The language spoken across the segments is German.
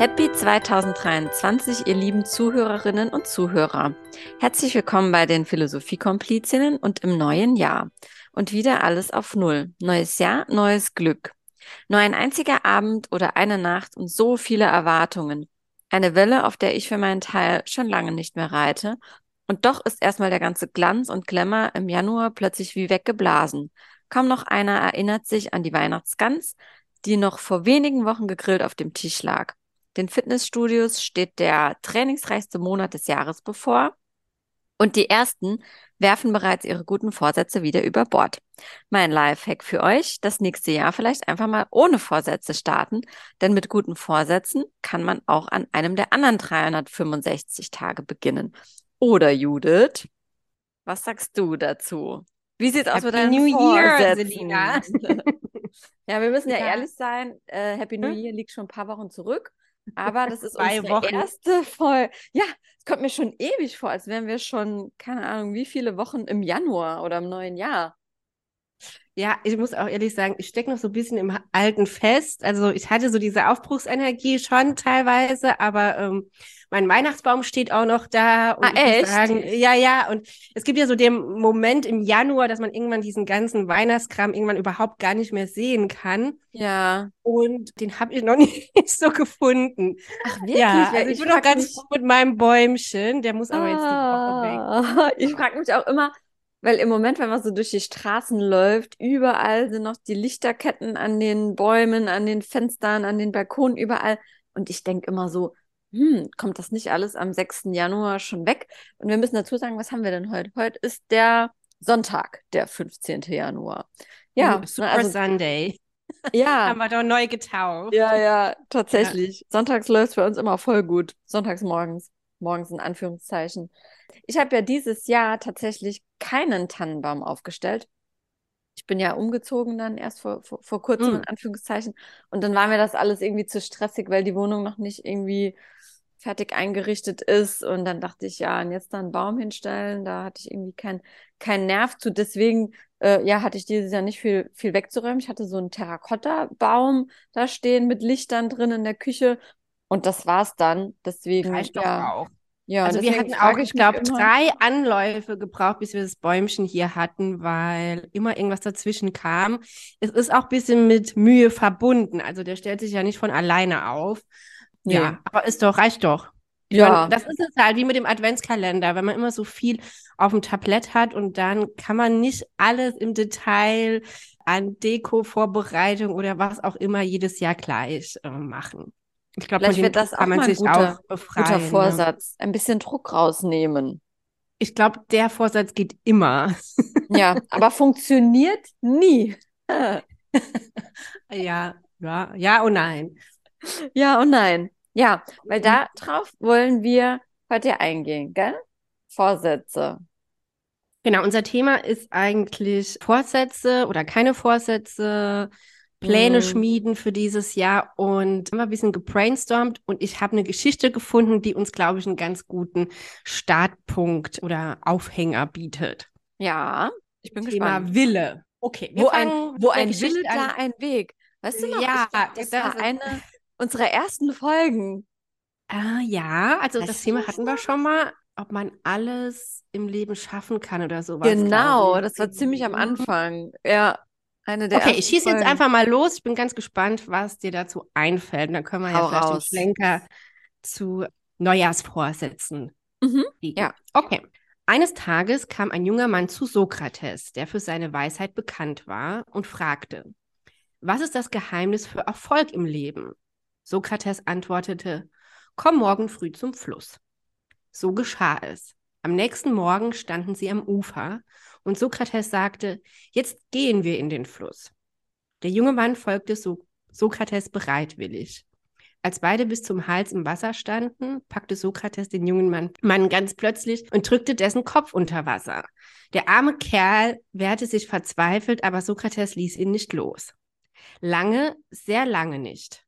Happy 2023, ihr lieben Zuhörerinnen und Zuhörer. Herzlich willkommen bei den Philosophiekomplizinnen und im neuen Jahr. Und wieder alles auf Null. Neues Jahr, neues Glück. Nur ein einziger Abend oder eine Nacht und so viele Erwartungen. Eine Welle, auf der ich für meinen Teil schon lange nicht mehr reite. Und doch ist erstmal der ganze Glanz und Glamour im Januar plötzlich wie weggeblasen. Kaum noch einer erinnert sich an die Weihnachtsgans, die noch vor wenigen Wochen gegrillt auf dem Tisch lag. Den Fitnessstudios steht der trainingsreichste Monat des Jahres bevor und die ersten werfen bereits ihre guten Vorsätze wieder über Bord. Mein Lifehack für euch, das nächste Jahr vielleicht einfach mal ohne Vorsätze starten, denn mit guten Vorsätzen kann man auch an einem der anderen 365 Tage beginnen. Oder Judith, was sagst du dazu? Wie sieht's aus Happy mit deinen New Year, Vorsätzen? Selina. ja, wir müssen ja, Ja. ehrlich sein. Äh, Happy New Hm? Year liegt schon ein paar Wochen zurück. Aber das ist unsere Wochen. erste Folge. Ja, es kommt mir schon ewig vor, als wären wir schon, keine Ahnung, wie viele Wochen im Januar oder im neuen Jahr. Ja, ich muss auch ehrlich sagen, ich stecke noch so ein bisschen im Alten fest. Also ich hatte so diese Aufbruchsenergie schon teilweise, aber ähm, mein Weihnachtsbaum steht auch noch da. Und Ah, echt? sagen, ja, ja. Und es gibt ja so den Moment im Januar, dass man irgendwann diesen ganzen Weihnachtskram irgendwann überhaupt gar nicht mehr sehen kann. Ja. Und den habe ich noch nicht so gefunden. Ach, wirklich? Ja, also ich ich bin noch ganz froh mit meinem Bäumchen. Der muss aber jetzt die Woche weg. Ah, ich frage mich auch immer, weil im Moment, wenn man so durch die Straßen läuft, überall sind noch die Lichterketten an den Bäumen, an den Fenstern, an den Balkonen, überall. Und ich denke immer so, hm, kommt das nicht alles am 6. Januar schon weg? Und wir müssen dazu sagen, was haben wir denn heute? Heute ist der Sonntag, der 15. Januar. Ja, ne, Super also, Sunday. ja. Haben wir doch neu getauft. Ja, ja, tatsächlich. Sonntags läuft es bei uns immer voll gut. Sonntags morgens. Morgens in Anführungszeichen. Ich habe ja dieses Jahr tatsächlich keinen Tannenbaum aufgestellt. Ich bin ja umgezogen dann erst vor, vor, vor kurzem, Mm. in Anführungszeichen. Und dann war mir das alles irgendwie zu stressig, weil die Wohnung noch nicht irgendwie fertig eingerichtet ist. Und dann dachte ich, ja, und jetzt da einen Baum hinstellen, da hatte ich irgendwie keinen keinen Nerv zu. Deswegen, äh, ja, hatte ich dieses Jahr nicht viel, viel wegzuräumen. Ich hatte so einen Terrakotta-Baum da stehen mit Lichtern drin in der Küche. Und das war's dann. Deswegen, Reicht ja, auch. ja, Also wir hatten auch, ich glaube, drei Anläufe gebraucht, bis wir das Bäumchen hier hatten, weil immer irgendwas dazwischen kam. Es ist auch ein bisschen mit Mühe verbunden. Also der stellt sich ja nicht von alleine auf. Nee. Ja, aber ist doch, reicht doch. Ich Ja. meine, das ist es halt wie mit dem Adventskalender, wenn man immer so viel auf dem Tablett hat und dann kann man nicht alles im Detail an Deko-Vorbereitung oder was auch immer jedes Jahr gleich äh, machen. Ich glaube, Vielleicht von wird das Druck auch man ein sich guter- auch befreien. Guter ne? Vorsatz. Ein bisschen Druck rausnehmen. Ich glaube, der Vorsatz geht immer. Ja, aber funktioniert nie. Ja, ja, ja und nein. Ja und nein. Ja, weil darauf wollen wir heute eingehen, gell? Vorsätze. Genau, unser Thema ist eigentlich Vorsätze oder keine Vorsätze, Pläne Mhm. schmieden für dieses Jahr und haben wir ein bisschen gebrainstormt und ich habe eine Geschichte gefunden, die uns, glaube ich, einen ganz guten Startpunkt oder Aufhänger bietet. Ja, ich bin Thema gespannt. Wille. Okay, Wo ein, wo ein Wille, da ein Weg. Weißt du noch? Ja, ich, das das war ist- eine unserer ersten Folgen. Ah, ja, also das du Thema das hatten wir schon mal, ob man alles im Leben schaffen kann oder sowas. Genau, das war ziemlich am Mhm. Anfang. Ja, eine der Okay, ich schieße jetzt einfach mal los. Ich bin ganz gespannt, was dir dazu einfällt. Und dann können wir ja Hau vielleicht raus. den Schlenker zu Neujahrsvorsätzen Mhm, ja. Okay. Eines Tages kam ein junger Mann zu Sokrates, der für seine Weisheit bekannt war, und fragte, was ist das Geheimnis für Erfolg im Leben? Sokrates antwortete, komm morgen früh zum Fluss. So geschah es. Am nächsten Morgen standen sie am Ufer und Sokrates sagte, jetzt gehen wir in den Fluss. Der junge Mann folgte so Sokrates bereitwillig. Als beide bis zum Hals im Wasser standen, packte Sokrates den jungen Mann, Mann ganz plötzlich und drückte dessen Kopf unter Wasser. Der arme Kerl wehrte sich verzweifelt, aber Sokrates ließ ihn nicht los. Lange, sehr lange nicht.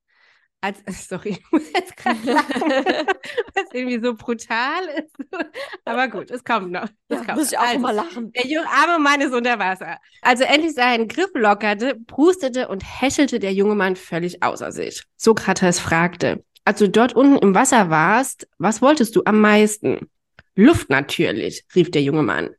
Als, sorry, ich muss jetzt gerade lachen, was irgendwie so brutal ist. Aber gut, es kommt noch. Es Ja, kommt muss ich noch. auch Also, immer lachen. der junge arme Mann ist unter Wasser. Als er endlich seinen Griff lockerte, prustete und häschelte der junge Mann völlig außer sich. Sokrates fragte, als du dort unten im Wasser warst, was wolltest du am meisten? Luft natürlich, rief der junge Mann.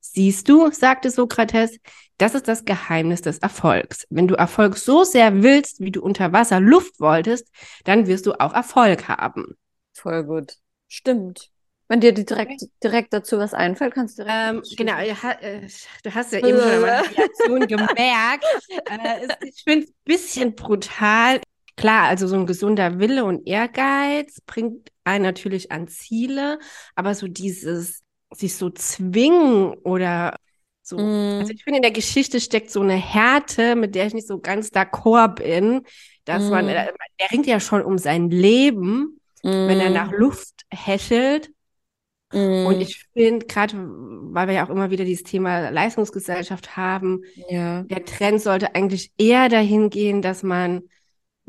Siehst du, sagte Sokrates, das ist das Geheimnis des Erfolgs. Wenn du Erfolg so sehr willst, wie du unter Wasser Luft wolltest, dann wirst du auch Erfolg haben. Voll gut. Stimmt. Wenn dir direkt, direkt dazu was einfällt, kannst du direkt. Ähm, genau, äh, du hast ja eben schon meine Reaktion gemerkt. Äh, ich finde es ein bisschen brutal. Klar, also so ein gesunder Wille und Ehrgeiz bringt einen natürlich an Ziele, aber so dieses sich so zwingen oder so. Mm. Also ich finde, in der Geschichte steckt so eine Härte, mit der ich nicht so ganz d'accord bin, dass mm. man, äh, der ringt ja schon um sein Leben, mm. wenn er nach Luft häschelt. Und mm. ich finde, gerade weil wir ja auch immer wieder dieses Thema Leistungsgesellschaft haben, ja. der Trend sollte eigentlich eher dahin gehen, dass man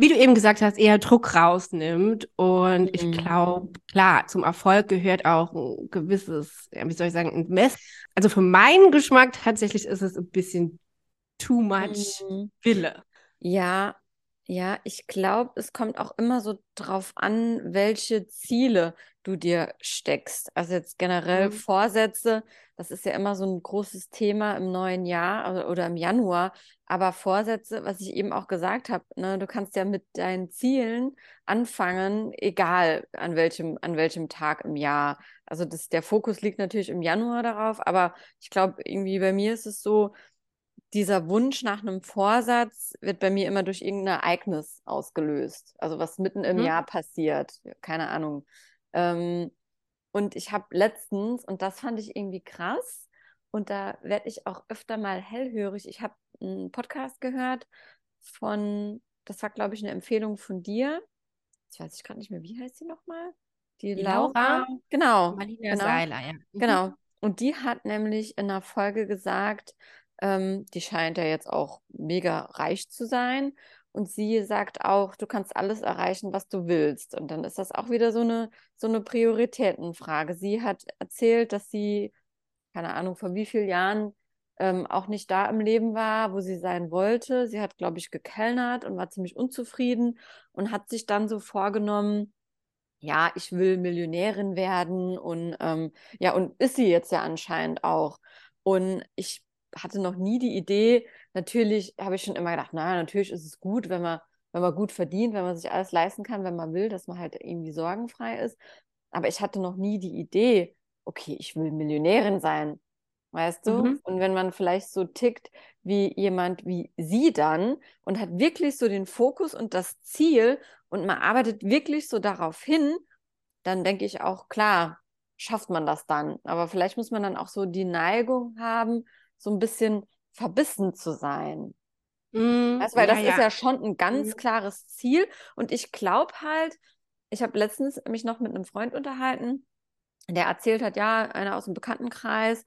wie du eben gesagt hast, eher Druck rausnimmt. Und mhm. ich glaube, klar, zum Erfolg gehört auch ein gewisses, wie soll ich sagen, ein Mess. Also für meinen Geschmack tatsächlich ist es ein bisschen too much mhm. Wille. Ja, ja, ich glaube, es kommt auch immer so drauf an, welche Ziele du dir steckst. Also jetzt generell mhm. Vorsätze, das ist ja immer so ein großes Thema im neuen Jahr oder, oder im Januar. Aber Vorsätze, was ich eben auch gesagt habe, ne, du kannst ja mit deinen Zielen anfangen, egal an welchem, an welchem Tag im Jahr. Also das, der Fokus liegt natürlich im Januar darauf, aber ich glaube, irgendwie bei mir ist es so, dieser Wunsch nach einem Vorsatz wird bei mir immer durch irgendein Ereignis ausgelöst. Also was mitten im mhm. Jahr passiert. Keine Ahnung. Ähm, und ich habe letztens, und das fand ich irgendwie krass, und da werde ich auch öfter mal hellhörig. Ich habe einen Podcast gehört von, das war, glaube ich, eine Empfehlung von dir. Ich weiß ich gerade nicht mehr, wie heißt sie nochmal? Die, die Laura. Laura. Genau. Marlina genau. Seiler, ja. Mhm. Genau. Und die hat nämlich in einer Folge gesagt, ähm, die scheint ja jetzt auch mega reich zu sein. Und sie sagt auch, du kannst alles erreichen, was du willst. Und dann ist das auch wieder so eine, so eine Prioritätenfrage. Sie hat erzählt, dass sie, keine Ahnung, vor wie vielen Jahren ähm, auch nicht da im Leben war, wo sie sein wollte. Sie hat, glaube ich, gekellnert und war ziemlich unzufrieden und hat sich dann so vorgenommen, ja, ich will Millionärin werden und ähm, ja, und ist sie jetzt ja anscheinend auch. Und ich hatte noch nie die Idee, natürlich habe ich schon immer gedacht, naja, natürlich ist es gut, wenn man, wenn man gut verdient, wenn man sich alles leisten kann, wenn man will, dass man halt irgendwie sorgenfrei ist. Aber ich hatte noch nie die Idee, okay, ich will Millionärin sein. Weißt du? Mhm. Und wenn man vielleicht so tickt wie jemand wie sie dann und hat wirklich so den Fokus und das Ziel und man arbeitet wirklich so darauf hin, dann denke ich auch, klar, schafft man das dann. Aber vielleicht muss man dann auch so die Neigung haben, so ein bisschen verbissen zu sein. Mm, weißt, weil ja, das ja. ist ja schon ein ganz mm. klares Ziel. Und ich glaube halt, ich habe letztens mich noch mit einem Freund unterhalten, der erzählt hat, ja, einer aus dem Bekanntenkreis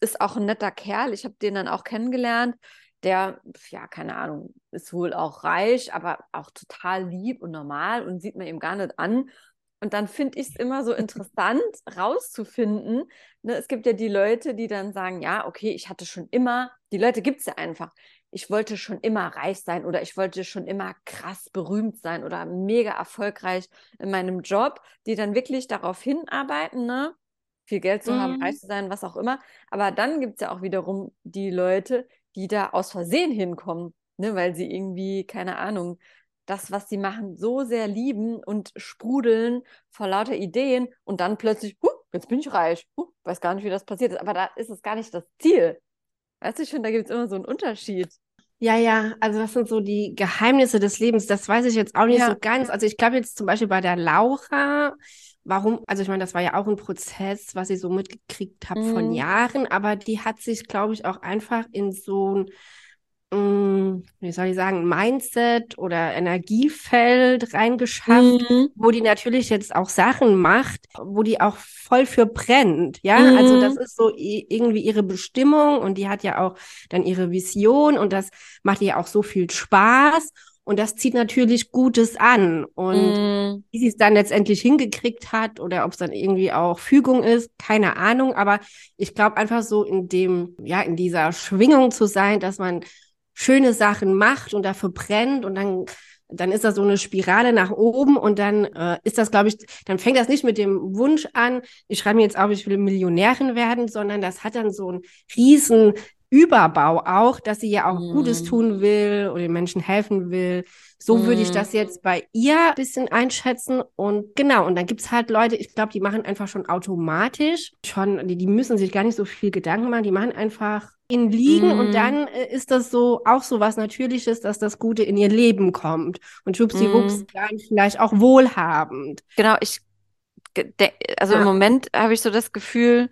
ist auch ein netter Kerl. Ich habe den dann auch kennengelernt. Der, ja, keine Ahnung, ist wohl auch reich, aber auch total lieb und normal und sieht man ihm gar nicht an. Und dann finde ich es immer so interessant, rauszufinden. Ne, es gibt ja die Leute, die dann sagen, ja, okay, ich hatte schon immer, die Leute gibt es ja einfach. Ich wollte schon immer reich sein oder ich wollte schon immer krass berühmt sein oder mega erfolgreich in meinem Job, die dann wirklich darauf hinarbeiten, ne? viel Geld zu haben, reich mhm. zu sein, was auch immer. Aber dann gibt es ja auch wiederum die Leute, die da aus Versehen hinkommen, ne? weil sie irgendwie, keine Ahnung, das, was sie machen, so sehr lieben und sprudeln vor lauter Ideen und dann plötzlich, huh, jetzt bin ich reich, huh, weiß gar nicht, wie das passiert ist. Aber da ist es gar nicht das Ziel. Weißt du schon, da gibt es immer so einen Unterschied. Ja, ja, also das sind so die Geheimnisse des Lebens. Das weiß ich jetzt auch nicht ja. so ganz. Also ich glaube jetzt zum Beispiel bei der Laura, warum, also ich meine, das war ja auch ein Prozess, was ich so mitgekriegt habe mhm. von Jahren, aber die hat sich, glaube ich, auch einfach in so ein wie soll ich sagen, Mindset oder Energiefeld reingeschafft, mhm. wo die natürlich jetzt auch Sachen macht, wo die auch voll für brennt. Ja, mhm. also das ist so irgendwie ihre Bestimmung und die hat ja auch dann ihre Vision und das macht ihr auch so viel Spaß. Und das zieht natürlich Gutes an. Und mm. wie sie es dann letztendlich hingekriegt hat oder ob es dann irgendwie auch Fügung ist, keine Ahnung. Aber ich glaube einfach so in dem, ja, in dieser Schwingung zu sein, dass man schöne Sachen macht und dafür brennt und dann dann ist das so eine Spirale nach oben und dann äh, ist das, glaube ich, dann fängt das nicht mit dem Wunsch an, ich schreibe mir jetzt auf, ich will Millionärin werden, sondern das hat dann so einen riesen Überbau auch, dass sie ja auch mm. Gutes tun will oder den Menschen helfen will. So mm. würde ich das jetzt bei ihr ein bisschen einschätzen. Und genau, und dann gibt es halt Leute, ich glaube, die machen einfach schon automatisch, schon, die, die müssen sich gar nicht so viel Gedanken machen, die machen einfach in liegen mm. und dann äh, ist das so auch so was Natürliches, dass das Gute in ihr Leben kommt und schwuppsiwupps mm. dann vielleicht auch wohlhabend. Genau, ich also ja. im Moment habe ich so das Gefühl,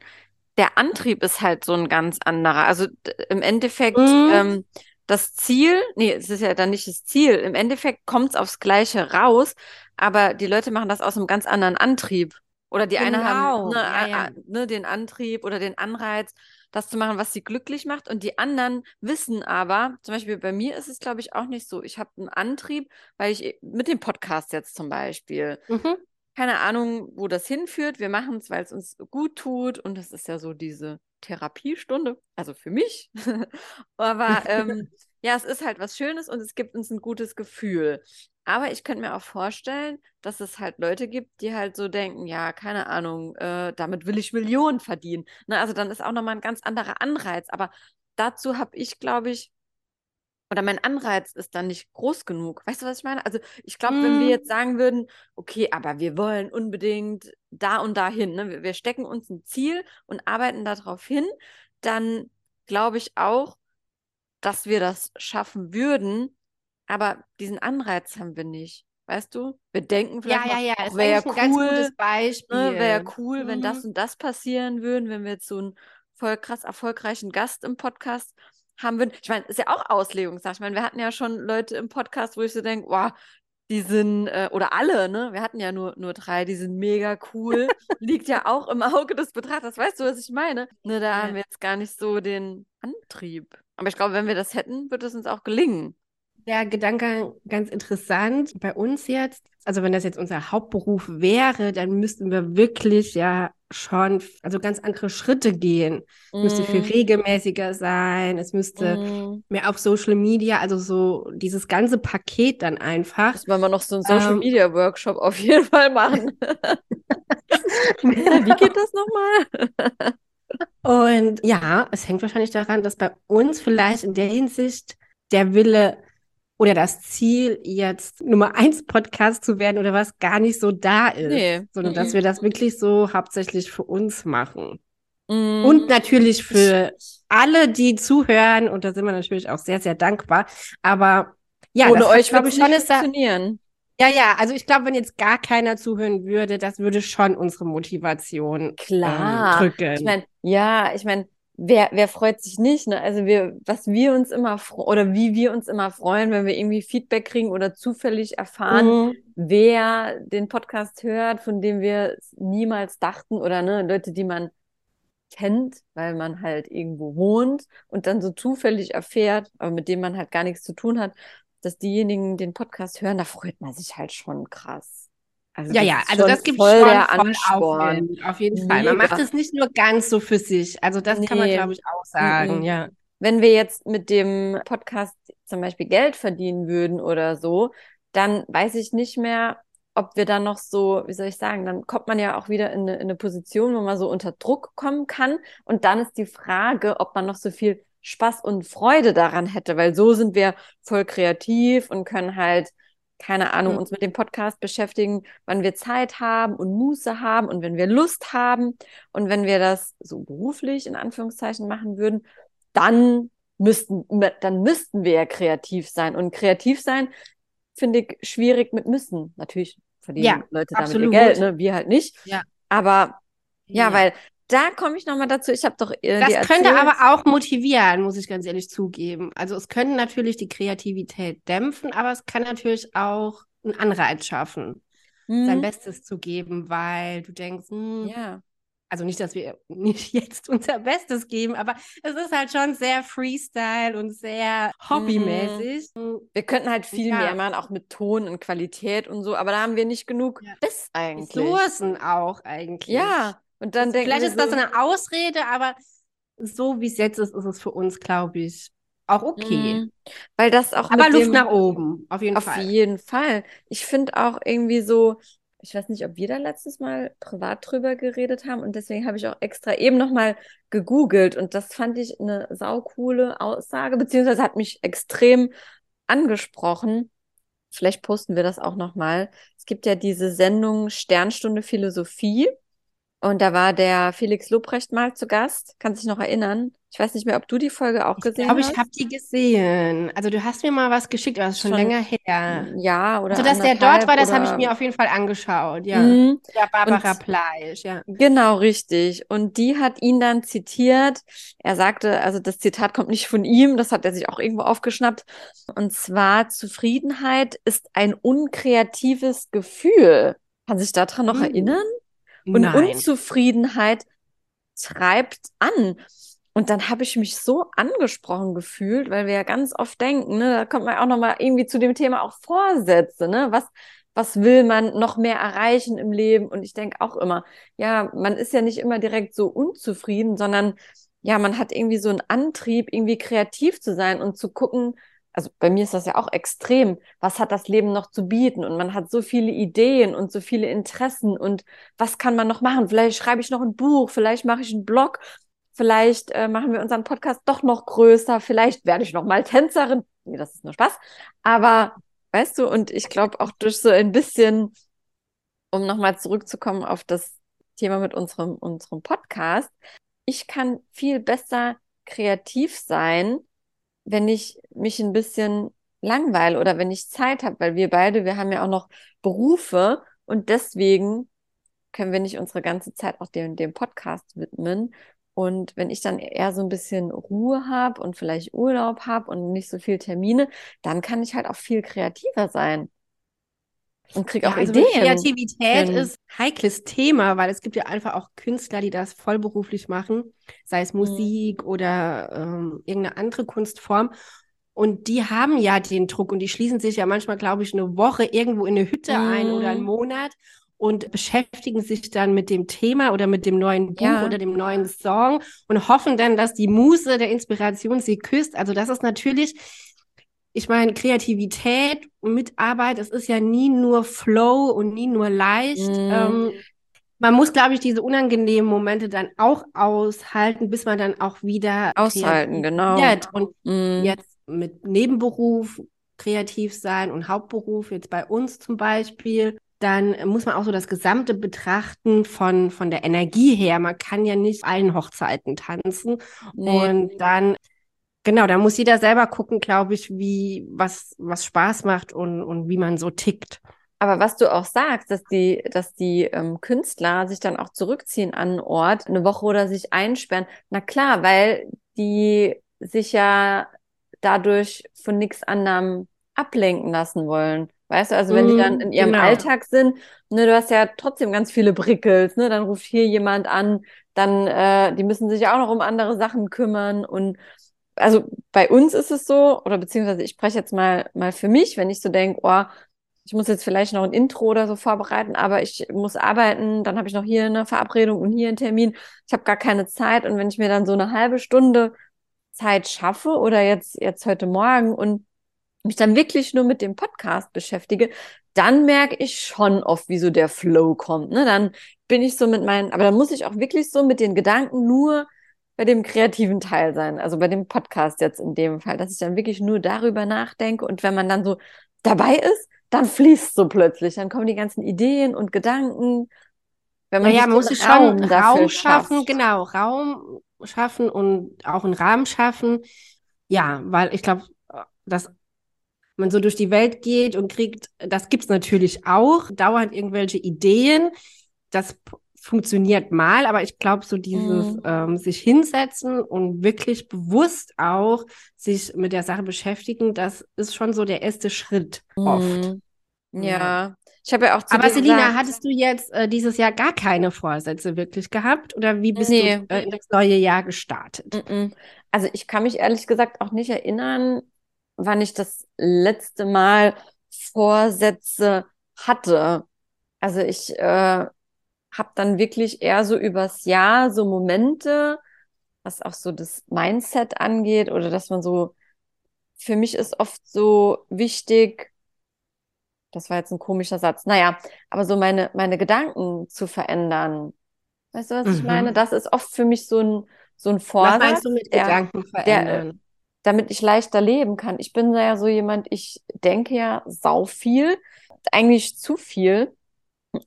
der Antrieb ist halt so ein ganz anderer. Also im Endeffekt mhm. ähm, das Ziel, nee, es ist ja dann nicht das Ziel. Im Endeffekt kommt es aufs Gleiche raus, aber die Leute machen das aus einem ganz anderen Antrieb. Oder die genau. eine haben ne, ja, ja. ne, den Antrieb oder den Anreiz, das zu machen, was sie glücklich macht. Und die anderen wissen aber, zum Beispiel bei mir ist es, glaube ich, auch nicht so. Ich habe einen Antrieb, weil ich mit dem Podcast jetzt zum Beispiel, mhm keine Ahnung, wo das hinführt. Wir machen es, weil es uns gut tut. Und das ist ja so diese Therapiestunde, also für mich. Aber ähm, ja, es ist halt was Schönes und es gibt uns ein gutes Gefühl. Aber ich könnte mir auch vorstellen, dass es halt Leute gibt, die halt so denken, ja, keine Ahnung, äh, damit will ich Millionen verdienen. Ne? Also dann ist auch nochmal ein ganz anderer Anreiz. Aber dazu habe ich, glaube ich, oder mein Anreiz ist dann nicht groß genug. Weißt du, was ich meine? Also ich glaube, mm. wenn wir mhm. jetzt sagen würden, okay, aber wir wollen unbedingt da und dahin, ne? wir, wir stecken uns ein Ziel und arbeiten darauf hin, dann glaube ich auch, dass wir das schaffen würden, aber diesen Anreiz haben wir nicht. Weißt du? Wir denken vielleicht, ja, ja, ja, wäre ja cool, ein ganz gutes Beispiel. Ne, wäre ja cool, mhm. wenn das und das passieren würden, wenn wir jetzt so einen voll krass erfolgreichen Gast im Podcast haben würden. Ich meine, ist ja auch Auslegungssache. Ich meine, wir hatten ja schon Leute im Podcast, wo ich so denke, wow, die sind, äh, oder alle, ne? Wir hatten ja nur, nur drei, die sind mega cool. Liegt ja auch im Auge des Betrachters. Weißt du, was ich meine? Ne, da ja. haben wir jetzt gar nicht so den Antrieb. Aber ich glaube, wenn wir das hätten, wird es uns auch gelingen. Der Gedanke ganz interessant bei uns jetzt. Also wenn das jetzt unser Hauptberuf wäre, dann müssten wir wirklich ja schon, also ganz andere Schritte gehen. Es mm. müsste viel mm. regelmäßiger sein, es müsste mm. mehr auf Social Media, also so dieses ganze Paket dann einfach. Müssen wir mal noch so einen Social ähm, Media Workshop auf jeden Fall machen. Wie geht das nochmal? Und ja, es hängt wahrscheinlich daran, dass bei uns vielleicht in der Hinsicht der Wille oder das Ziel, jetzt Nummer eins Podcast zu werden oder was gar nicht so da ist, nee. sondern dass wir das wirklich so hauptsächlich für uns machen. Mm. Und natürlich für alle, die zuhören, und da sind wir natürlich auch sehr, sehr dankbar. Aber ja, ohne euch schon nicht funktionieren. Ja, ja, also ich glaube, wenn jetzt gar keiner zuhören würde, das würde schon unsere Motivation Klar. Ähm, drücken. Ich meine, ja, ich meine, wer, wer freut sich nicht? Ne? Also wir, was wir uns immer oder wie wir uns immer freuen, wenn wir irgendwie Feedback kriegen oder zufällig erfahren, mhm. wer den Podcast hört, von dem wir niemals dachten oder ne, Leute, die man kennt, weil man halt irgendwo wohnt und dann so zufällig erfährt, aber mit dem man halt gar nichts zu tun hat, dass diejenigen den Podcast hören, da freut man sich halt schon krass. Also ja, ja, also das gibt voll schon der Ansporn. Auf, auf jeden Fall. Man macht es nicht nur ganz so für sich. Also das nee. kann man, glaube ich, auch sagen, mhm. ja. Wenn wir jetzt mit dem Podcast zum Beispiel Geld verdienen würden oder so, dann weiß ich nicht mehr, ob wir dann noch so, wie soll ich sagen, dann kommt man ja auch wieder in eine, in eine Position, wo man so unter Druck kommen kann. Und dann ist die Frage, ob man noch so viel Spaß und Freude daran hätte, weil so sind wir voll kreativ und können halt keine Ahnung, mhm. uns mit dem Podcast beschäftigen, wann wir Zeit haben und Muße haben und wenn wir Lust haben. Und wenn wir das so beruflich in Anführungszeichen machen würden, dann müssten, dann müssten wir ja kreativ sein. Und kreativ sein finde ich schwierig mit müssen. Natürlich verdienen ja, Leute damit absolut. ihr Geld, ne? wir halt nicht. Ja. Aber ja, ja, weil da komme ich nochmal dazu. Ich habe doch. Äh, das könnte aber auch motivieren, muss ich ganz ehrlich zugeben. Also es könnte natürlich die Kreativität dämpfen, aber es kann natürlich auch einen Anreiz schaffen, mhm. sein Bestes zu geben, weil du denkst, mh, hm, ja. Also nicht, dass wir nicht jetzt unser Bestes geben, aber es ist halt schon sehr Freestyle und sehr hobbymäßig. Mhm. Wir könnten halt viel ja. mehr machen, auch mit Ton und Qualität und so, aber da haben wir nicht genug ja. Biss eigentlich. Ressourcen auch eigentlich. Ja, und dann also Vielleicht ist so, das eine Ausrede, aber so wie es jetzt ist, ist es für uns, glaube ich, auch okay. Mhm. Weil das auch Aber Luft dem, nach oben, auf jeden auf Fall. jeden Fall. Ich finde auch irgendwie so, ich weiß nicht, ob wir da letztes Mal privat drüber geredet haben und deswegen habe ich auch extra eben nochmal gegoogelt und das fand ich eine saukoole Aussage, beziehungsweise hat mich extrem angesprochen. Vielleicht posten wir das auch nochmal. Es gibt ja diese Sendung Sternstunde Philosophie. Und da war der Felix Lobrecht mal zu Gast. Kannst dich noch erinnern? Ich weiß nicht mehr, ob du die Folge auch Ich gesehen glaube, hast. ich habe die gesehen. Also du hast mir mal was geschickt, aber das ist schon Schon länger her. Ja, oder Also, dass der dort war, das habe ich mir auf jeden Fall angeschaut. Ja, Mhm. ja Barbara Und- Pleisch, ja. Genau, richtig. Und die hat ihn dann zitiert. Er sagte, also das Zitat kommt nicht von ihm, das hat er sich auch irgendwo aufgeschnappt. Und zwar, Zufriedenheit ist ein unkreatives Gefühl. Kann sich daran noch Mhm. erinnern? Und Nein. Unzufriedenheit treibt an. Und dann habe ich mich so angesprochen gefühlt, weil wir ja ganz oft denken, ne, da kommt man auch nochmal irgendwie zu dem Thema auch Vorsätze, ne? Was, was will man noch mehr erreichen im Leben? Und ich denke auch immer, ja, man ist ja nicht immer direkt so unzufrieden, sondern ja, man hat irgendwie so einen Antrieb, irgendwie kreativ zu sein und zu gucken, also bei mir ist das ja auch extrem, was hat das Leben noch zu bieten? Und man hat so viele Ideen und so viele Interessen und was kann man noch machen? Vielleicht schreibe ich noch ein Buch, vielleicht mache ich einen Blog, vielleicht äh, machen wir unseren Podcast doch noch größer, vielleicht werde ich noch mal Tänzerin. Nee, das ist nur Spaß. Aber weißt du, und ich glaube auch durch so ein bisschen, um nochmal zurückzukommen auf das Thema mit unserem, unserem Podcast, ich kann viel besser kreativ sein, wenn ich mich ein bisschen langweile oder wenn ich Zeit habe, weil wir beide, wir haben ja auch noch Berufe und deswegen können wir nicht unsere ganze Zeit auch dem, dem Podcast widmen. Und wenn ich dann eher so ein bisschen Ruhe habe und vielleicht Urlaub habe und nicht so viel Termine, dann kann ich halt auch viel kreativer sein und kriege Ja, auch also mit Ideen. Kreativität hin. ist ein heikles Thema, weil es gibt ja einfach auch Künstler, die das vollberuflich machen, sei es Musik oder ähm, irgendeine andere Kunstform. Und die haben ja den Druck und die schließen sich ja manchmal, glaube ich, eine Woche irgendwo in eine Hütte ein oder einen Mhm. Monat und beschäftigen sich dann mit dem Thema oder mit dem neuen Buch Ja. oder dem neuen Song und hoffen dann, dass die Muse der Inspiration sie küsst. Also das ist natürlich, ich meine, Kreativität und Mitarbeit, es ist ja nie nur Flow und nie nur leicht. Mhm. Ähm, man muss, glaube ich, diese unangenehmen Momente dann auch aushalten, bis man dann auch wieder Aushalten, genau. Und Mm, jetzt mit Nebenberuf kreativ sein und Hauptberuf, jetzt bei uns zum Beispiel, dann muss man auch so das Gesamte betrachten von, von der Energie her. Man kann ja nicht allen Hochzeiten tanzen. nee. Und dann, genau, da muss jeder selber gucken, glaube ich, wie, was, was Spaß macht und, und wie man so tickt. Aber was du auch sagst, dass die, dass die ähm, Künstler sich dann auch zurückziehen an einen Ort, eine Woche oder sich einsperren. Na klar, weil die sich ja dadurch von nichts anderem ablenken lassen wollen. Weißt du, also wenn die dann Mm, in ihrem genau. Alltag sind, ne, du hast ja trotzdem ganz viele Brickels, ne, dann ruft hier jemand an, dann, äh, die müssen sich ja auch noch um andere Sachen kümmern und also bei uns ist es so, oder beziehungsweise ich spreche jetzt mal, mal für mich, wenn ich so denke, oh, ich muss jetzt vielleicht noch ein Intro oder so vorbereiten, aber ich muss arbeiten, dann habe ich noch hier eine Verabredung und hier einen Termin. Ich habe gar keine Zeit. Und wenn ich mir dann so eine halbe Stunde Zeit schaffe oder jetzt, jetzt heute Morgen und mich dann wirklich nur mit dem Podcast beschäftige, dann merke ich schon oft, wie so der Flow kommt. Ne? Dann bin ich so mit meinen, aber dann muss ich auch wirklich so mit den Gedanken nur bei dem kreativen Teil sein, also bei dem Podcast jetzt in dem Fall, dass ich dann wirklich nur darüber nachdenke und wenn man dann so dabei ist, dann fließt so plötzlich, dann kommen die ganzen Ideen und Gedanken. Wenn man Naja, muss sich schon Raum schaffen, schafft. genau, Raum schaffen und auch einen Rahmen schaffen. Ja, weil ich glaube, dass man so durch die Welt geht und kriegt, das gibt's natürlich auch, dauernd irgendwelche Ideen. Das funktioniert mal, aber ich glaube, so dieses Mhm. ähm, sich hinsetzen und wirklich bewusst auch sich mit der Sache beschäftigen, das ist schon so der erste Schritt oft. Mhm. Ja, ich habe ja auch zu Aber Selina, gesagt, hattest du jetzt äh, dieses Jahr gar keine Vorsätze wirklich gehabt oder wie bist Nee. du äh, in das neue Jahr gestartet? Mm-mm. Also ich kann mich ehrlich gesagt auch nicht erinnern, wann ich das letzte Mal Vorsätze hatte. Also ich äh, habe dann wirklich eher so übers Jahr so Momente, was auch so das Mindset angeht oder dass man so für mich ist oft so wichtig, das war jetzt ein komischer Satz, naja, aber so meine, meine Gedanken zu verändern. Weißt du, was mhm. ich meine? Das ist oft für mich so ein, so ein Vorsatz. Was meinst du mit der, Gedanken verändern? Der, damit ich leichter leben kann. Ich bin ja so jemand, ich denke ja sau viel, eigentlich zu viel.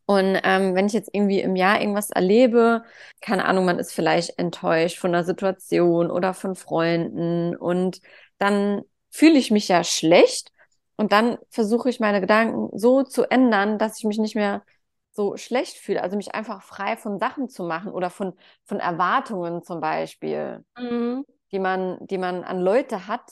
Und ähm, wenn ich jetzt irgendwie im Jahr irgendwas erlebe, keine Ahnung, man ist vielleicht enttäuscht von der Situation oder von Freunden und dann fühle ich mich ja schlecht und dann versuche ich meine Gedanken so zu ändern, dass ich mich nicht mehr so schlecht fühle. Also mich einfach frei von Sachen zu machen oder von, von Erwartungen zum Beispiel, mhm. die, man, die man an Leute hat.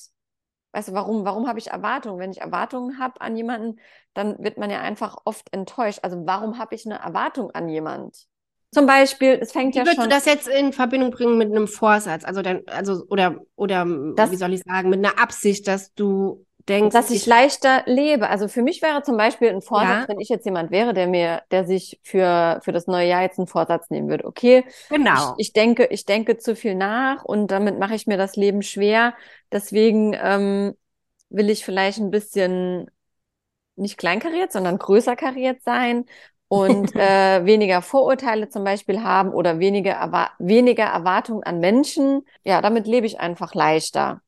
Weißt du, warum, warum habe ich Erwartungen? Wenn ich Erwartungen habe an jemanden, dann wird man ja einfach oft enttäuscht. Also warum habe ich eine Erwartung an jemand? Zum Beispiel, es fängt wie ja schon. Würdest du das jetzt in Verbindung bringen mit einem Vorsatz? Also, dann, also oder, oder das, wie soll ich sagen, mit einer Absicht, dass du denkst. Dass ich, ich leichter lebe. Also für mich wäre zum Beispiel ein Vorsatz, ja. wenn ich jetzt jemand wäre, der mir, der sich für, für das neue Jahr jetzt einen Vorsatz nehmen würde. Okay. Genau. Ich, ich denke, ich denke zu viel nach und damit mache ich mir das Leben schwer. Deswegen ähm, will ich vielleicht ein bisschen nicht kleinkariert, sondern größer kariert sein und äh, weniger Vorurteile zum Beispiel haben oder weniger, erwa weniger Erwartungen an Menschen. Ja, damit lebe ich einfach leichter.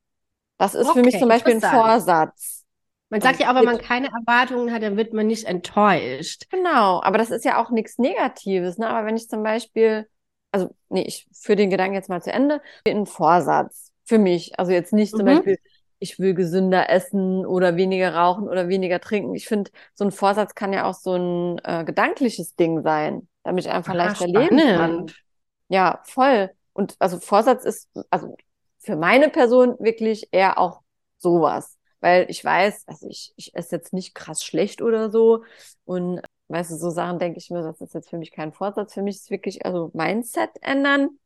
Das ist okay, für mich zum Beispiel ein Vorsatz. Man sagt ja auch, wenn man keine Erwartungen hat, dann wird man nicht enttäuscht. Genau, aber das ist ja auch nichts Negatives. Ne? Aber wenn ich zum Beispiel, also nee, ich führe den Gedanken jetzt mal zu Ende, ein Vorsatz für mich. Also jetzt nicht zum mhm. Beispiel, ich will gesünder essen oder weniger rauchen oder weniger trinken. Ich finde, so ein Vorsatz kann ja auch so ein äh, gedankliches Ding sein, damit ich einfach ah, leichter spannend. leben kann. Ja, voll. Und also Vorsatz ist, also für meine Person wirklich eher auch sowas. Weil ich weiß, also ich, ich esse jetzt nicht krass schlecht oder so. Und weißt du, so Sachen denke ich mir, das ist jetzt für mich kein Vorsatz. Für mich ist wirklich also Mindset ändern.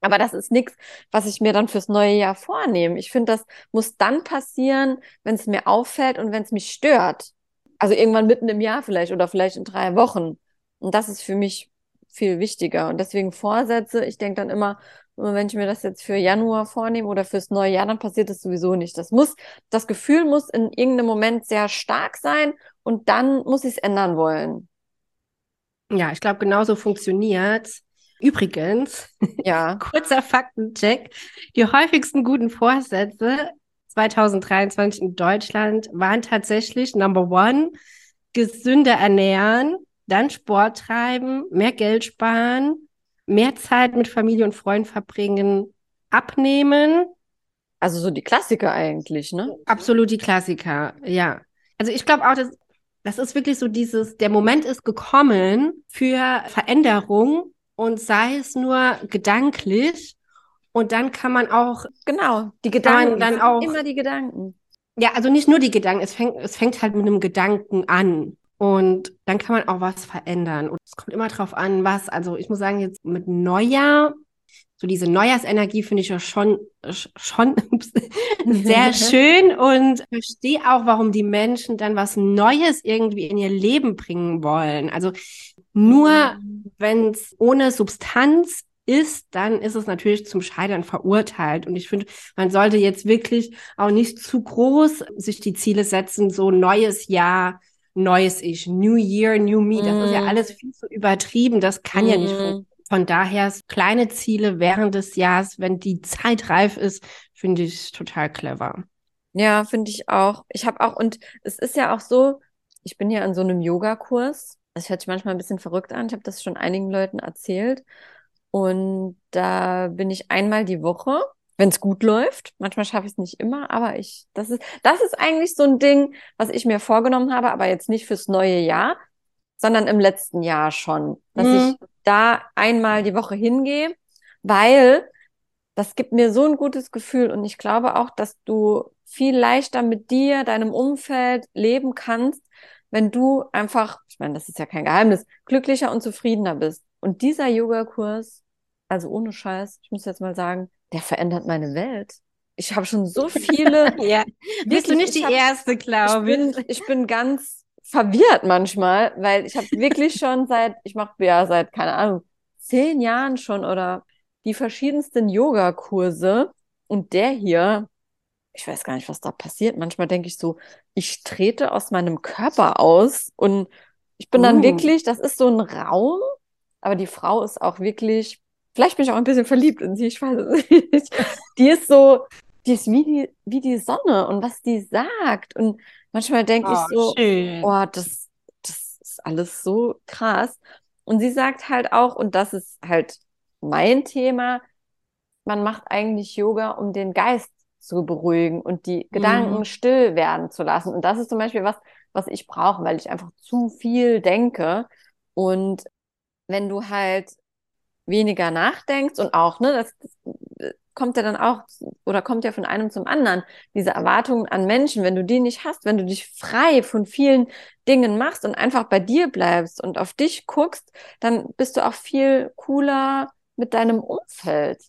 Aber das ist nichts, was ich mir dann fürs neue Jahr vornehme. Ich finde, das muss dann passieren, wenn es mir auffällt und wenn es mich stört. Also irgendwann mitten im Jahr vielleicht oder vielleicht in drei Wochen. Und das ist für mich viel wichtiger. Und deswegen Vorsätze, ich denke dann immer, und wenn ich mir das jetzt für Januar vornehme oder fürs neue Jahr, dann passiert das sowieso nicht. Das muss, das Gefühl muss in irgendeinem Moment sehr stark sein und dann muss ich es ändern wollen. Ja, ich glaube, genauso funktioniert Übrigens, ja. kurzer Faktencheck. Die häufigsten guten Vorsätze 2023 in Deutschland waren tatsächlich Number One, gesünder ernähren, dann Sport treiben, mehr Geld sparen, mehr Zeit mit Familie und Freunden verbringen, abnehmen. Also so die Klassiker eigentlich, ne? Absolut die Klassiker, ja. Also ich glaube auch, dass das ist wirklich so dieses, der Moment ist gekommen für Veränderung und sei es nur gedanklich. Und dann kann man auch. Genau, die Gedanken. Dann auch, immer die Gedanken. Ja, also nicht nur die Gedanken, es fängt, es fängt halt mit einem Gedanken an. Und dann kann man auch was verändern. Und es kommt immer drauf an, was. Also ich muss sagen, jetzt mit Neujahr, so diese Neujahrsenergie finde ich ja schon, schon sehr schön und verstehe auch, warum die Menschen dann was Neues irgendwie in ihr Leben bringen wollen. Also nur mhm. wenn es ohne Substanz ist, dann ist es natürlich zum Scheitern verurteilt. Und ich finde, man sollte jetzt wirklich auch nicht zu groß sich die Ziele setzen, so neues Jahr, neues Ich, New Year, New Me. Das mm. ist ja mhm. alles viel zu übertrieben. Das kann mm. ja nicht mhm. funktionieren. Von daher kleine Ziele während des Jahres, wenn die Zeit reif ist, finde ich total clever. Ja, finde ich auch. Ich habe auch, und es ist ja auch so, ich bin ja an so einem Yogakurs. Das hört sich manchmal ein bisschen verrückt an. Ich habe das schon einigen Leuten erzählt. Und da bin ich einmal die Woche wenn es gut läuft. Manchmal schaffe ich es nicht immer, aber ich, das ist, das ist eigentlich so ein Ding, was ich mir vorgenommen habe, aber jetzt nicht fürs neue Jahr, sondern im letzten Jahr schon, dass mhm. ich da einmal die Woche hingehe, weil das gibt mir so ein gutes Gefühl und ich glaube auch, dass du viel leichter mit dir, deinem Umfeld leben kannst, wenn du einfach, ich meine, das ist ja kein Geheimnis, glücklicher und zufriedener bist. Und dieser Yogakurs, also ohne Scheiß, ich muss jetzt mal sagen, der verändert meine Welt. Ich habe schon so viele. ja. Bist du nicht die hab, erste, glaube ich. Bin, ich bin ganz verwirrt manchmal, weil ich habe wirklich schon seit, ich mache ja seit, keine Ahnung, zehn Jahren schon oder die verschiedensten Yogakurse und der hier, ich weiß gar nicht, was da passiert. Manchmal denke ich so, ich trete aus meinem Körper aus und ich bin dann Uh. wirklich, das ist so ein Raum, aber die Frau ist auch wirklich, vielleicht bin ich auch ein bisschen verliebt in sie, ich weiß es nicht. Die ist so, die ist wie die, wie die Sonne und was die sagt. Und manchmal denke ich so, schön. oh, das, das ist alles so krass. Und sie sagt halt auch, und das ist halt mein Thema, man macht eigentlich Yoga, um den Geist zu beruhigen und die Gedanken Mhm. still werden zu lassen. Und das ist zum Beispiel was, was ich brauche, weil ich einfach zu viel denke. Und wenn du halt weniger nachdenkst und auch, ne, das, das kommt ja dann auch oder kommt ja von einem zum anderen, diese Erwartungen an Menschen, wenn du die nicht hast, wenn du dich frei von vielen Dingen machst und einfach bei dir bleibst und auf dich guckst, dann bist du auch viel cooler mit deinem Umfeld.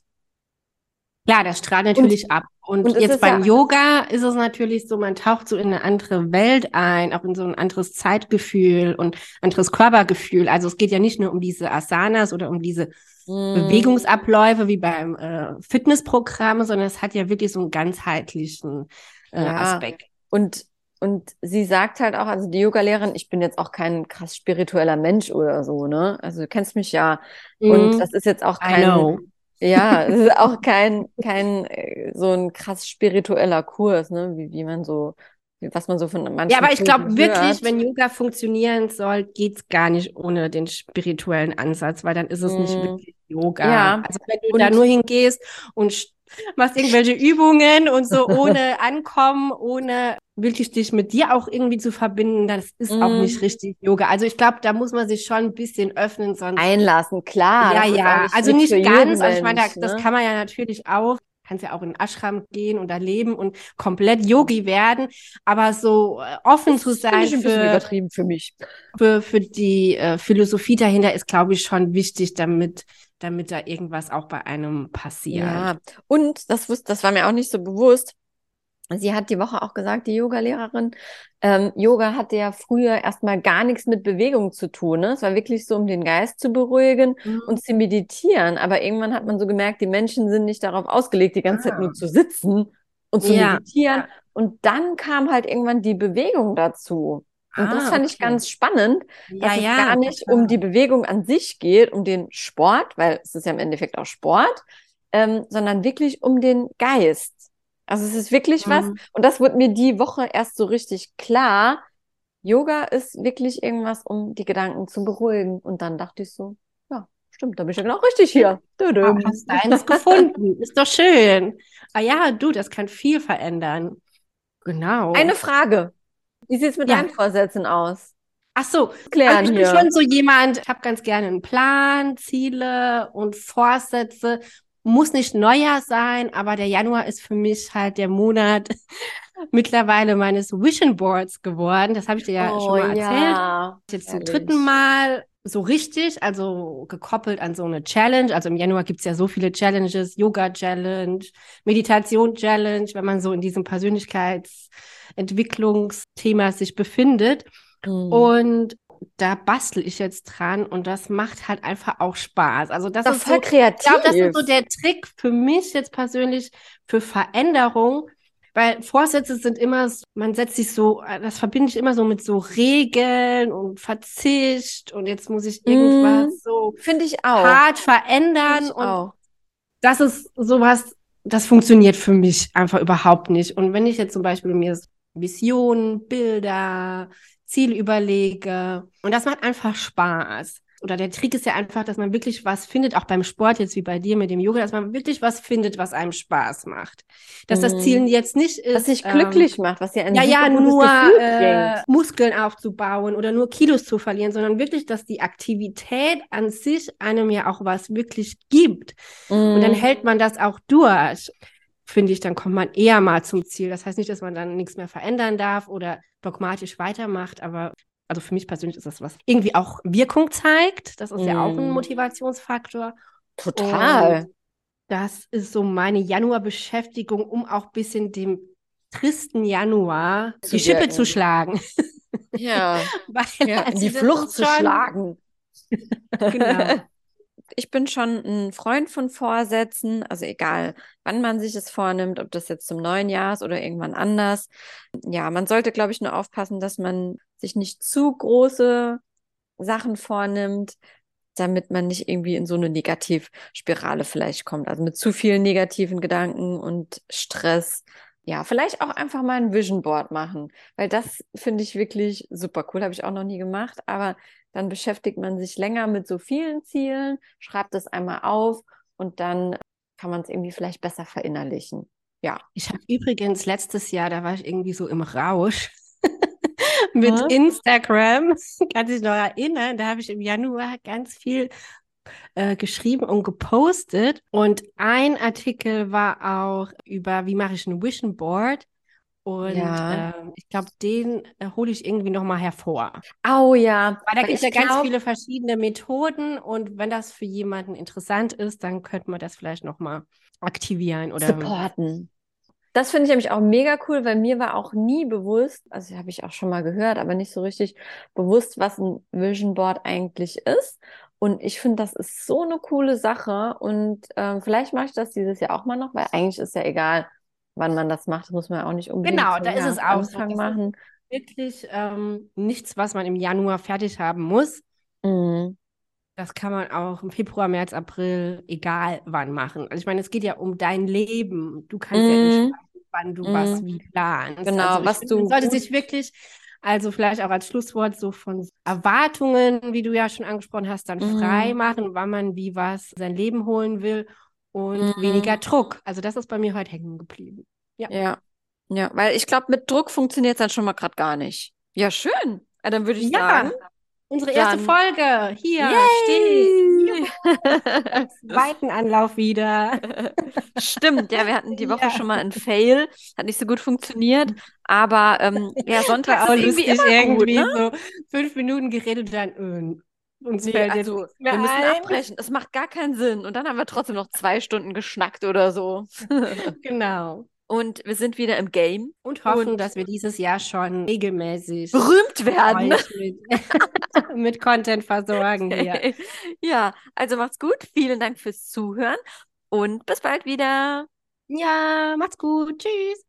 Klar, das strahlt natürlich ab. Und, und jetzt beim ja- Yoga ist es natürlich so, man taucht so in eine andere Welt ein, auch in so ein anderes Zeitgefühl und anderes Körpergefühl. Also es geht ja nicht nur um diese Asanas oder um diese Mm. Bewegungsabläufe wie beim äh, Fitnessprogramm, sondern es hat ja wirklich so einen ganzheitlichen äh, Ja. Aspekt. Und, und sie sagt halt auch, also die Yogalehrerin, ich bin jetzt auch kein krass spiritueller Mensch oder so, ne? Also du kennst mich ja. Und Mhm. das ist jetzt auch kein. Ja, es ist auch kein, kein äh, so ein krass spiritueller Kurs, ne? Wie, wie man so, was man so von manchen Ja, aber ich glaube wirklich, wenn Yoga funktionieren soll, geht's gar nicht ohne den spirituellen Ansatz, weil dann ist es nicht Mm. wirklich Yoga. Ja. Also wenn du Und- da nur hingehst und machst irgendwelche Übungen und so ohne Ankommen, ohne wirklich dich mit dir auch irgendwie zu verbinden, das ist auch Mm. nicht richtig Yoga. Also ich glaube, da muss man sich schon ein bisschen öffnen, sonst einlassen, klar. ja, ist ja, nicht also nicht ganz. Also ich meine, da, Mensch, das ne? kann man ja natürlich auch. Kannst ja auch in den Ashram gehen und da leben und komplett Yogi werden, aber so äh, offen zu Das finde sein ich ein bisschen für, übertrieben für mich. für, für die äh, Philosophie dahinter ist, glaube ich, schon wichtig, damit, damit da irgendwas auch bei einem passiert. Ja, und das wusste, das war mir auch nicht so bewusst. Sie hat die Woche auch gesagt, die Yoga-Lehrerin, ähm, Yoga hatte ja früher erstmal gar nichts mit Bewegung zu tun. Ne? Es war wirklich so, um den Geist zu beruhigen Mhm. und zu meditieren. Aber irgendwann hat man so gemerkt, die Menschen sind nicht darauf ausgelegt, die ganze Zeit Ah. nur zu sitzen und zu Ja, meditieren. Und dann kam halt irgendwann die Bewegung dazu. Und das Ah, fand ich okay. ganz spannend, ja, dass es ja, gar nicht total. um die Bewegung an sich geht, um den Sport, weil es ist ja im Endeffekt auch Sport, ähm, sondern wirklich um den Geist. Also es ist wirklich was, Mhm. und das wurde mir die Woche erst so richtig klar. Yoga ist wirklich irgendwas, um die Gedanken zu beruhigen. Und dann dachte ich so, ja, stimmt, da bin ich ja genau richtig hier. Ah, Dödüm. hast deins gefunden. Ist doch schön. Ah ja, du, das kann viel verändern. Genau. Eine Frage. Wie sieht's mit Ja. deinen Vorsätzen aus? Ach so, Klären Also ich bin hier. schon so jemand, ich habe ganz gerne einen Plan, Ziele und Vorsätze. Muss nicht Neujahr sein, aber der Januar ist für mich halt der Monat mittlerweile meines Vision Boards geworden. Das habe ich dir ja Oh, schon mal erzählt. ja. Jetzt zum dritten Mal so richtig, also gekoppelt an so eine Challenge. Also im Januar gibt's ja so viele Challenges, Yoga-Challenge, Meditation-Challenge, wenn man so in diesem Persönlichkeitsentwicklungsthema sich befindet. Hm. Und da bastel ich jetzt dran und das macht halt einfach auch Spaß. Also das Doch ist voll so, ich kreativ. glaube, das ist so der Trick für mich jetzt persönlich für Veränderung, weil Vorsätze sind immer, man setzt sich so, äh, das verbinde ich immer so mit so Regeln und Verzicht und jetzt muss ich irgendwas Mhm. so Finde ich auch. hart verändern ich und auch. das ist sowas, das funktioniert für mich einfach überhaupt nicht. Und wenn ich jetzt zum Beispiel mir Visionen, Bilder, Ziel überlege und das macht einfach Spaß. Oder der Trick ist ja einfach, dass man wirklich was findet, auch beim Sport, jetzt wie bei dir mit dem Yoga, dass man wirklich was findet, was einem Spaß macht. Dass das Mhm. Ziel jetzt nicht ist. Was dich ähm, glücklich macht, was dir ein ja, ja, nur äh. Muskeln aufzubauen oder nur Kilos zu verlieren, sondern wirklich, dass die Aktivität an sich einem ja auch was wirklich gibt. Und dann Mhm. hält man das auch durch, finde ich, dann kommt man eher mal zum Ziel. Das heißt nicht, dass man dann nichts mehr verändern darf oder dogmatisch weitermacht, aber also für mich persönlich ist das was irgendwie auch Wirkung zeigt. Das ist ja auch ein Mm. Motivationsfaktor. Total. Und das ist so meine Januarbeschäftigung, um auch ein bisschen dem tristen Januar Zu die Schippe zu schlagen. Ja, Weil ja, also die Flucht zu schlagen. Genau. Ich bin schon ein Freund von Vorsätzen, also egal, wann man sich es vornimmt, ob das jetzt zum neuen Jahr ist oder irgendwann anders. Ja, man sollte, glaube ich, nur aufpassen, dass man sich nicht zu große Sachen vornimmt, damit man nicht irgendwie in so eine Negativspirale vielleicht kommt. Also mit zu vielen negativen Gedanken und Stress. Ja, vielleicht auch einfach mal ein Vision Board machen, weil das finde ich wirklich super cool. Habe ich auch noch nie gemacht, aber dann beschäftigt man sich länger mit so vielen Zielen, schreibt es einmal auf und dann kann man es irgendwie vielleicht besser verinnerlichen. Ja. Ich habe übrigens letztes Jahr, da war ich irgendwie so im Rausch mit ja. Instagram. Kann sich noch erinnern, da habe ich im Januar ganz viel äh, geschrieben und gepostet. Und ein Artikel war auch über, wie mache ich ein Vision Board. Und ja. äh, ich glaube, den äh, hole ich irgendwie nochmal hervor. Oh ja. Weil da gibt es ja glaub... ganz viele verschiedene Methoden und wenn das für jemanden interessant ist, dann könnte man das vielleicht nochmal aktivieren oder supporten. Das finde ich nämlich auch mega cool, weil mir war auch nie bewusst, also habe ich auch schon mal gehört, aber nicht so richtig bewusst, was ein Vision Board eigentlich ist. Und ich finde, das ist so eine coole Sache. Und ähm, vielleicht mache ich das dieses Jahr auch mal noch, weil eigentlich ist ja egal, wann man das macht. Das muss man ja auch nicht unbedingt genau, da ist es auch Anfang so. machen. Wirklich ähm, nichts, was man im Januar fertig haben muss. Mhm. Das kann man auch im Februar, März, April, egal wann machen. Also ich meine, es geht ja um dein Leben. Du kannst mm. ja mhm. entscheiden, wann du mm. was wie planst. Genau, also was finde, du. Man sollte sich wirklich, also vielleicht auch als Schlusswort so von Erwartungen, wie du ja schon angesprochen hast, dann mm. frei machen, wann man wie was sein Leben holen will und mhm. weniger Druck. Also das ist bei mir heute hängen geblieben. Ja. Ja, ja weil ich glaube, mit Druck funktioniert es dann schon mal gerade gar nicht. Ja, schön. Ja, dann würde ich ja. sagen, Unsere erste Dann. Folge. Hier Yay! steht. Zweiten Anlauf wieder. Stimmt, ja, wir hatten die Woche ja. schon mal einen Fail. Hat nicht so gut funktioniert. Aber ähm, ja, Sonntag lustig irgendwie, irgendwie gut, ne? so fünf Minuten geredet und dann. Äh, uns nee, fällt also, jetzt wir müssen ein. abbrechen. Es macht gar keinen Sinn. Und dann haben wir trotzdem noch zwei Stunden geschnackt oder so. genau. Und wir sind wieder im Game. Und hoffen, und dass wir dieses Jahr schon regelmäßig berühmt werden. Mit, mit, Content versorgen hier. Ja, also macht's gut. Vielen Dank fürs Zuhören und bis bald wieder. Ja, macht's gut. Tschüss.